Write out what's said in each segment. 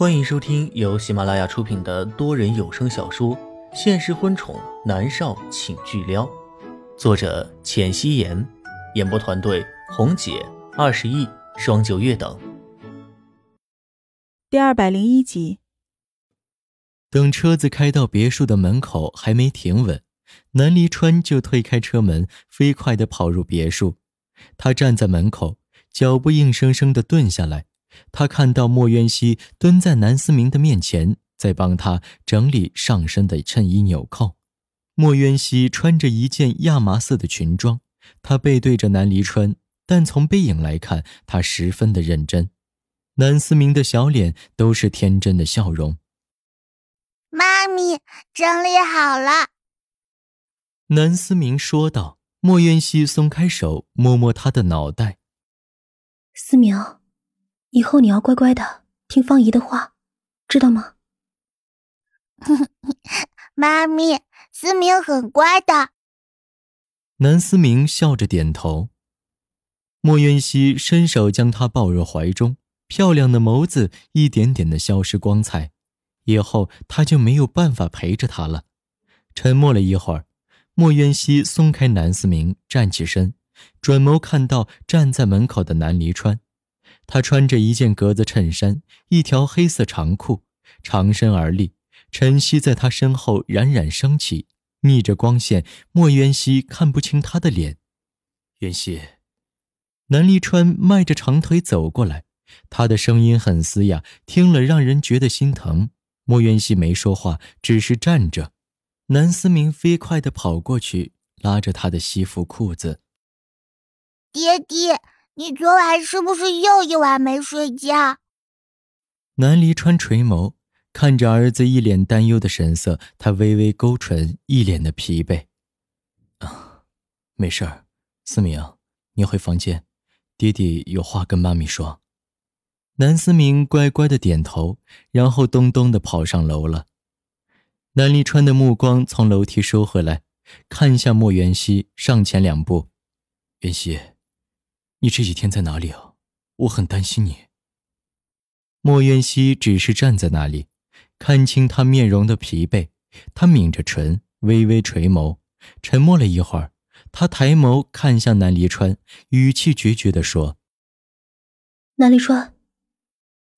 欢迎收听由喜马拉雅出品的多人有声小说《现实婚宠男少请巨撩》，作者：浅汐颜，演播团队：红姐、二十亿、双九月等。第二百零一集。等车子开到别墅的门口，还没停稳，南离川就推开车门，飞快地跑入别墅。他站在门口，脚步硬生生地顿下来。他看到莫渊熙蹲在南思明的面前，在帮他整理上身的衬衣纽扣。莫渊熙穿着一件亚麻色的裙装，他背对着南离川，但从背影来看，他十分的认真。南思明的小脸都是天真的笑容。妈咪，整理好了。南思明说道。莫渊熙松开手，摸摸他的脑袋。思明。以后你要乖乖的听方姨的话，知道吗？妈咪，思明很乖的。南思明笑着点头。莫渊熙伸手将她抱入怀中，漂亮的眸子一点点的消失光彩。以后他就没有办法陪着她了。沉默了一会儿，莫渊熙松开南思明，站起身，转眸看到站在门口的南离川。他穿着一件格子衬衫，一条黑色长裤，长身而立，晨曦在他身后冉冉升起，逆着光线，莫渊熙看不清他的脸。渊熙，南离川迈着长腿走过来，他的声音很嘶哑，听了让人觉得心疼。莫渊熙没说话，只是站着。南思明飞快地跑过去，拉着他的西服裤子。爹爹。你昨晚是不是又一晚没睡觉？南离川垂眸看着儿子一脸担忧的神色，他微微勾唇，一脸的疲惫。啊，没事儿，思明，你回房间，爹爹有话跟妈咪说。南思明乖乖的点头，然后咚咚的跑上楼了。南离川的目光从楼梯收回来，看向莫元熙，上前两步，元熙。你这几天在哪里啊？我很担心你。莫渊熙只是站在那里，看清他面容的疲惫，他抿着唇，微微垂眸，沉默了一会儿，他抬眸看向南离川，语气决绝地说：“南离川，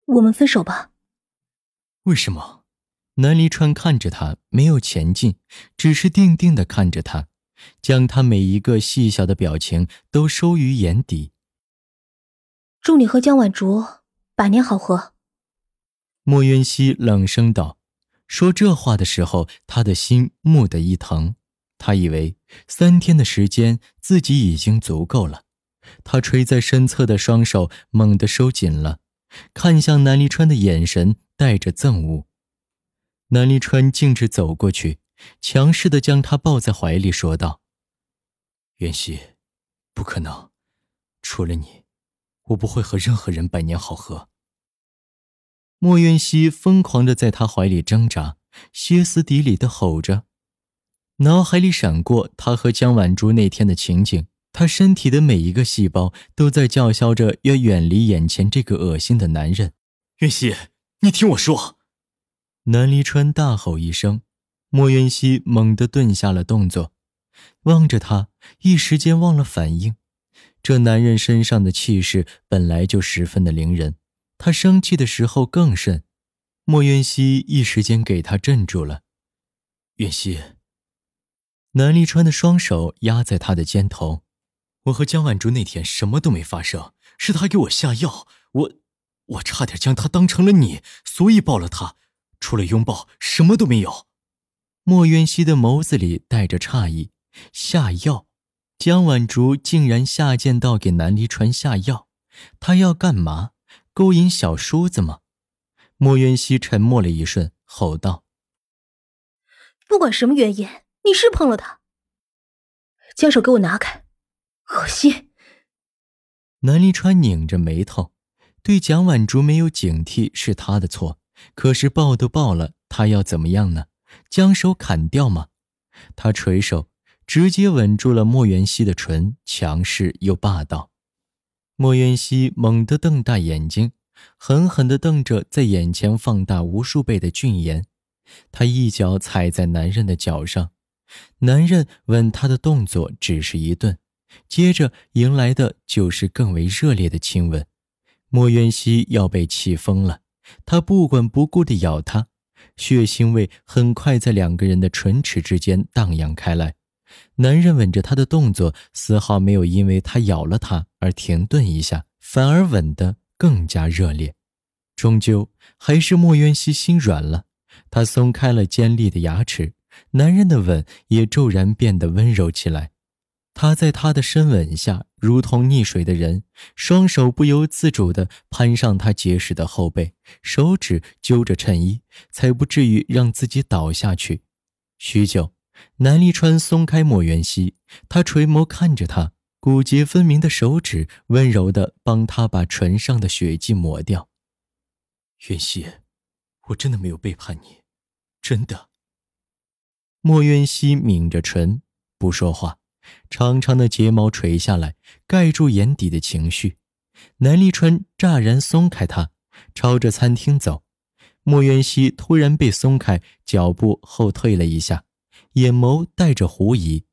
我们分手吧。”为什么？南离川看着他，没有前进，只是定定地看着他，将他每一个细小的表情都收于眼底。祝你和江晚竹百年好合。莫渊熙冷声道：“说这话的时候，他的心蓦地一疼。他以为三天的时间自己已经足够了。他垂在身侧的双手猛地收紧了，看向南离川的眼神带着憎恶。南离川径直走过去，强势的将她抱在怀里，说道：“袁熙，不可能，除了你。”我不会和任何人百年好合。莫渊熙疯狂的在他怀里挣扎，歇斯底里的吼着，脑海里闪过他和江晚珠那天的情景，他身体的每一个细胞都在叫嚣着要远离眼前这个恶心的男人。渊熙，你听我说！南离川大吼一声，莫云熙猛地顿下了动作，望着他，一时间忘了反应。这男人身上的气势本来就十分的凌人，他生气的时候更甚。莫云熙一时间给他镇住了。云熙，南立川的双手压在他的肩头。我和江晚竹那天什么都没发生，是他给我下药，我，我差点将他当成了你，所以抱了他。除了拥抱，什么都没有。莫渊熙的眸子里带着诧异，下药。江晚竹竟然下贱到给南离川下药，他要干嘛？勾引小叔子吗？莫渊熙沉默了一瞬，吼道：“不管什么原因，你是碰了他，将手给我拿开！恶心！”南离川拧着眉头，对蒋婉竹没有警惕是他的错，可是抱都抱了，他要怎么样呢？将手砍掉吗？他垂手。直接吻住了莫元熙的唇，强势又霸道。莫元熙猛地瞪大眼睛，狠狠地瞪着在眼前放大无数倍的俊颜。他一脚踩在男人的脚上，男人吻他的动作只是一顿，接着迎来的就是更为热烈的亲吻。莫元熙要被气疯了，他不管不顾地咬他，血腥味很快在两个人的唇齿之间荡漾开来。男人吻着她的动作丝毫没有因为他咬了他而停顿一下，反而吻得更加热烈。终究还是莫渊熙心软了。他松开了尖利的牙齿，男人的吻也骤然变得温柔起来。他在他的深吻下如同溺水的人，双手不由自主地攀上他结实的后背，手指揪着衬衣，才不至于让自己倒下去。许久，南离川松开莫元熙，他垂眸看着他，骨节分明的手指温柔地帮他把唇上的血迹抹掉。元熙，我真的没有背叛你。真的。莫元熙抿着唇，不说话，长长的睫毛垂下来，盖住眼底的情绪。南离川乍然松开他，朝着餐厅走。莫渊熙突然被松开，脚步后退了一下，眼眸带着狐疑。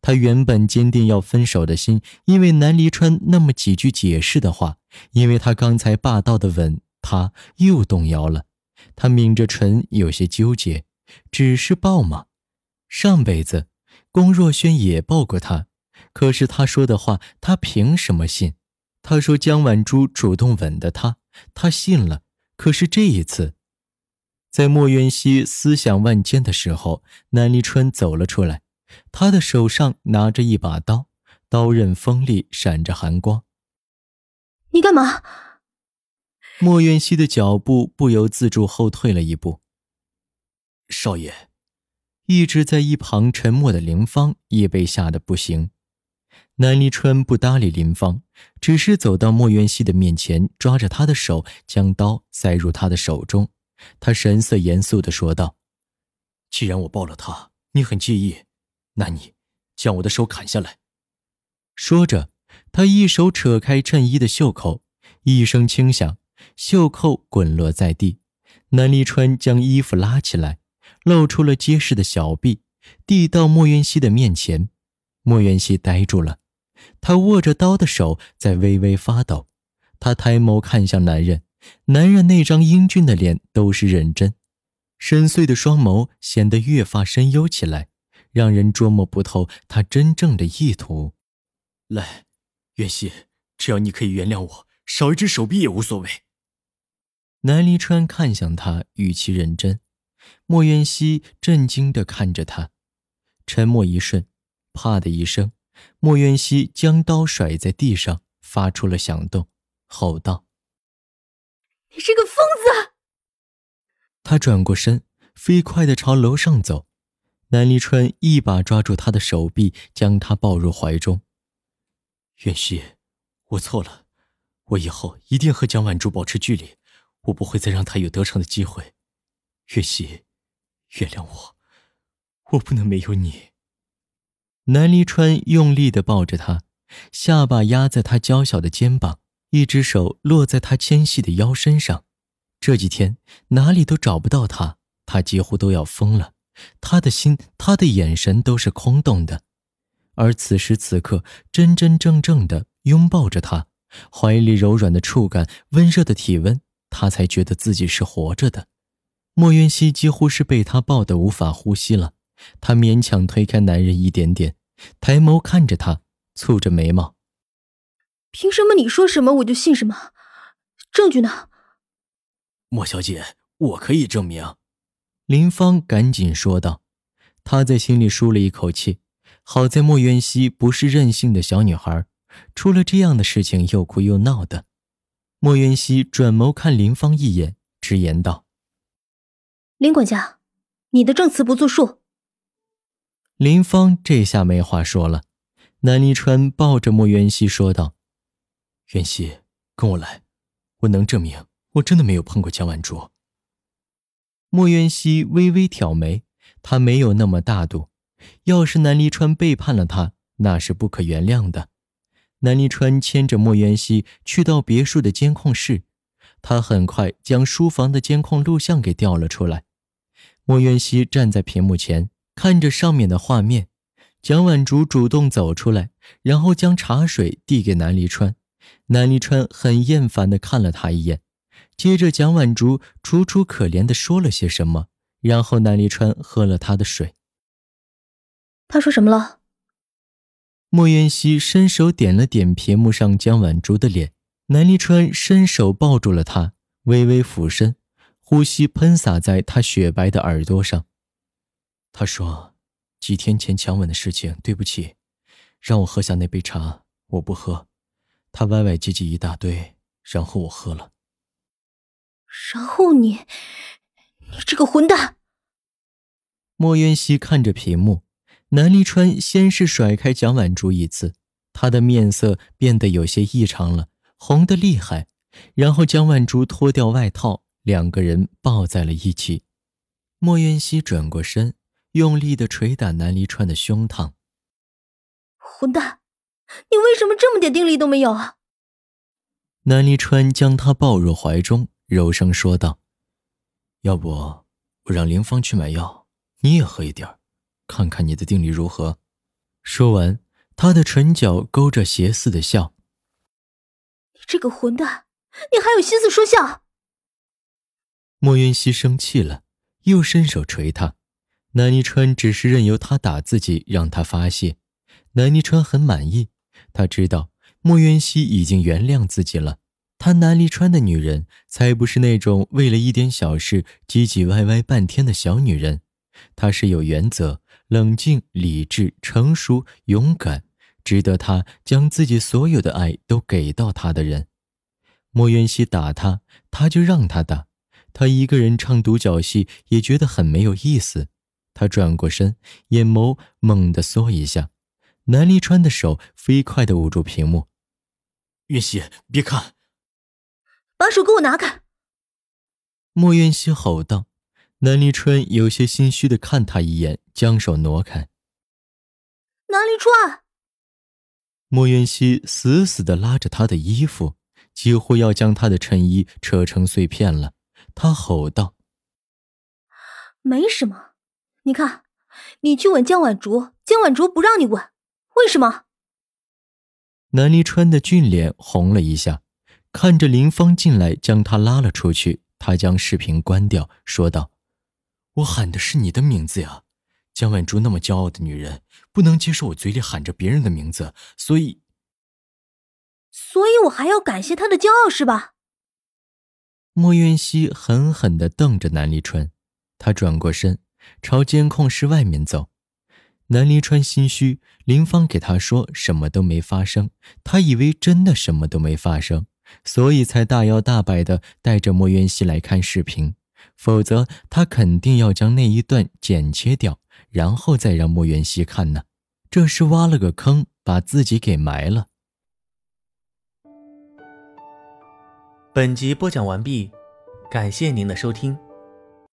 他原本坚定要分手的心，因为南离川那么几句解释的话，因为他刚才霸道的吻，他又动摇了。他抿着唇，有些纠结，只是抱吗？上辈子，龚若轩也抱过他，可是他说的话，他凭什么信？他说江晚珠主动吻的他，他信了。可是这一次，在莫渊熙思想万千的时候，南离川走了出来，他的手上拿着一把刀，刀刃锋利，闪着寒光。你干嘛？莫渊熙的脚步不由自主后退了一步。少爷，一直在一旁沉默的林芳也被吓得不行。南离川不搭理林芳，只是走到莫元熙的面前，抓着他的手，将刀塞入他的手中。他神色严肃地说道：“既然我抱了他，你很介意，那你将我的手砍下来。”说着，他一手扯开衬衣的袖口，一声轻响。袖扣滚落在地，南离川将衣服拉起来，露出了结实的小臂，递到莫元熙的面前。莫元熙呆住了，他握着刀的手在微微发抖。他抬眸看向男人，男人那张英俊的脸都是认真，深邃的双眸显得越发深幽起来，让人捉摸不透他真正的意图。来，元熙，只要你可以原谅我，少一只手臂也无所谓。南离川看向他，语气认真。莫渊熙震惊地看着他，沉默一瞬，啪的一声，莫渊熙将刀甩在地上，发出了响动，吼道：“你是个疯子！”他转过身，飞快地朝楼上走。南离川一把抓住他的手臂，将他抱入怀中。渊熙，我错了，我以后一定和江晚珠保持距离。我不会再让他有得逞的机会，月溪，原谅我，我不能没有你。南离川用力的抱着他，下巴压在他娇小的肩膀，一只手落在他纤细的腰身上。这几天哪里都找不到他，他几乎都要疯了。他的心，他的眼神都是空洞的，而此时此刻，真真正正的拥抱着他，怀里柔软的触感，温热的体温。他才觉得自己是活着的，莫渊熙几乎是被他抱得无法呼吸了。他勉强推开男人一点点，抬眸看着他，蹙着眉毛：“凭什么你说什么我就信什么？证据呢？”莫小姐，我可以证明。林芳赶紧说道。他在心里舒了一口气，好在莫渊熙不是任性的小女孩，出了这样的事情又哭又闹的。莫渊熙转眸看林芳一眼，直言道：“林管家，你的证词不作数。”林芳这下没话说了。南离川抱着莫元熙说道：“元熙，跟我来，我能证明我真的没有碰过江晚珠。”莫元熙微微挑眉，他没有那么大度。要是南离川背叛了他，那是不可原谅的。南离川牵着莫元熙去到别墅的监控室，他很快将书房的监控录像给调了出来。莫渊熙站在屏幕前，看着上面的画面。蒋婉竹主动走出来，然后将茶水递给南离川。南离川很厌烦地看了他一眼，接着蒋婉竹楚楚可怜地说了些什么，然后南离川喝了他的水。他说什么了？莫渊熙伸手点了点屏幕上江婉竹的脸，南离川伸手抱住了她，微微俯身，呼吸喷洒在她雪白的耳朵上。他说：“几天前强吻的事情，对不起，让我喝下那杯茶，我不喝。”他歪歪唧唧一大堆，然后我喝了。然后你，你这个混蛋！莫渊熙看着屏幕。南离川先是甩开蒋婉珠一次，他的面色变得有些异常了，红的厉害。然后将万珠脱掉外套，两个人抱在了一起。莫渊熙转过身，用力的捶打南离川的胸膛。混蛋，你为什么这么点定力都没有啊？南离川将他抱入怀中，柔声说道：“要不我让林芳去买药，你也喝一点儿。”看看你的定力如何？说完，他的唇角勾着邪似的笑。这个混蛋，你还有心思说笑？莫云溪生气了，又伸手捶他。南泥川只是任由他打自己，让他发泄。南泥川很满意，他知道莫云溪已经原谅自己了。他南泥川的女人才不是那种为了一点小事唧唧歪歪半天的小女人，她是有原则。冷静、理智、成熟、勇敢，值得他将自己所有的爱都给到他的人。莫渊熙打他，他就让他打。他一个人唱独角戏也觉得很没有意思。他转过身，眼眸猛地缩一下。南离川的手飞快地捂住屏幕。渊熙，别看！把手给我拿开！莫渊熙吼道。南离川有些心虚的看他一眼，将手挪开。南离川，莫渊熙死死的拉着他的衣服，几乎要将他的衬衣扯成碎片了。他吼道：“没什么，你看，你去吻江晚竹，江晚竹不让你吻，为什么？”南离川的俊脸红了一下，看着林芳进来将他拉了出去，他将视频关掉，说道。我喊的是你的名字呀，江婉珠那么骄傲的女人，不能接受我嘴里喊着别人的名字，所以，所以我还要感谢她的骄傲是吧？莫渊熙狠狠的瞪着南离川，他转过身，朝监控室外面走。南离川心虚，林芳给他说什么都没发生，他以为真的什么都没发生，所以才大摇大摆的带着莫渊熙来看视频。否则，他肯定要将那一段剪切掉，然后再让莫元熙看呢。这是挖了个坑，把自己给埋了。本集播讲完毕，感谢您的收听。